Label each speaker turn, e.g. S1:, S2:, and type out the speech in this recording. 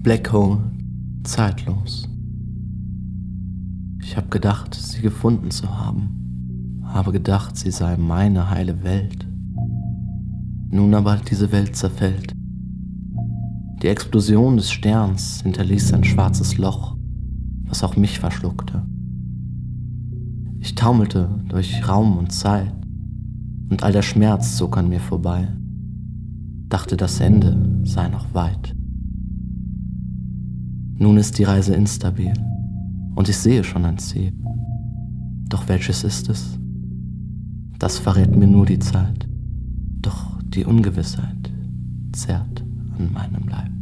S1: Black Hole, zeitlos. Ich habe gedacht, sie gefunden zu haben, habe gedacht, sie sei meine heile Welt. Nun aber diese Welt zerfällt. Die Explosion des Sterns hinterließ ein schwarzes Loch, was auch mich verschluckte. Ich taumelte durch Raum und Zeit und all der Schmerz zog an mir vorbei, dachte das Ende sei noch weit. Nun ist die Reise instabil und ich sehe schon ein Ziel. Doch welches ist es? Das verrät mir nur die Zeit. Doch die Ungewissheit zerrt an meinem Leib.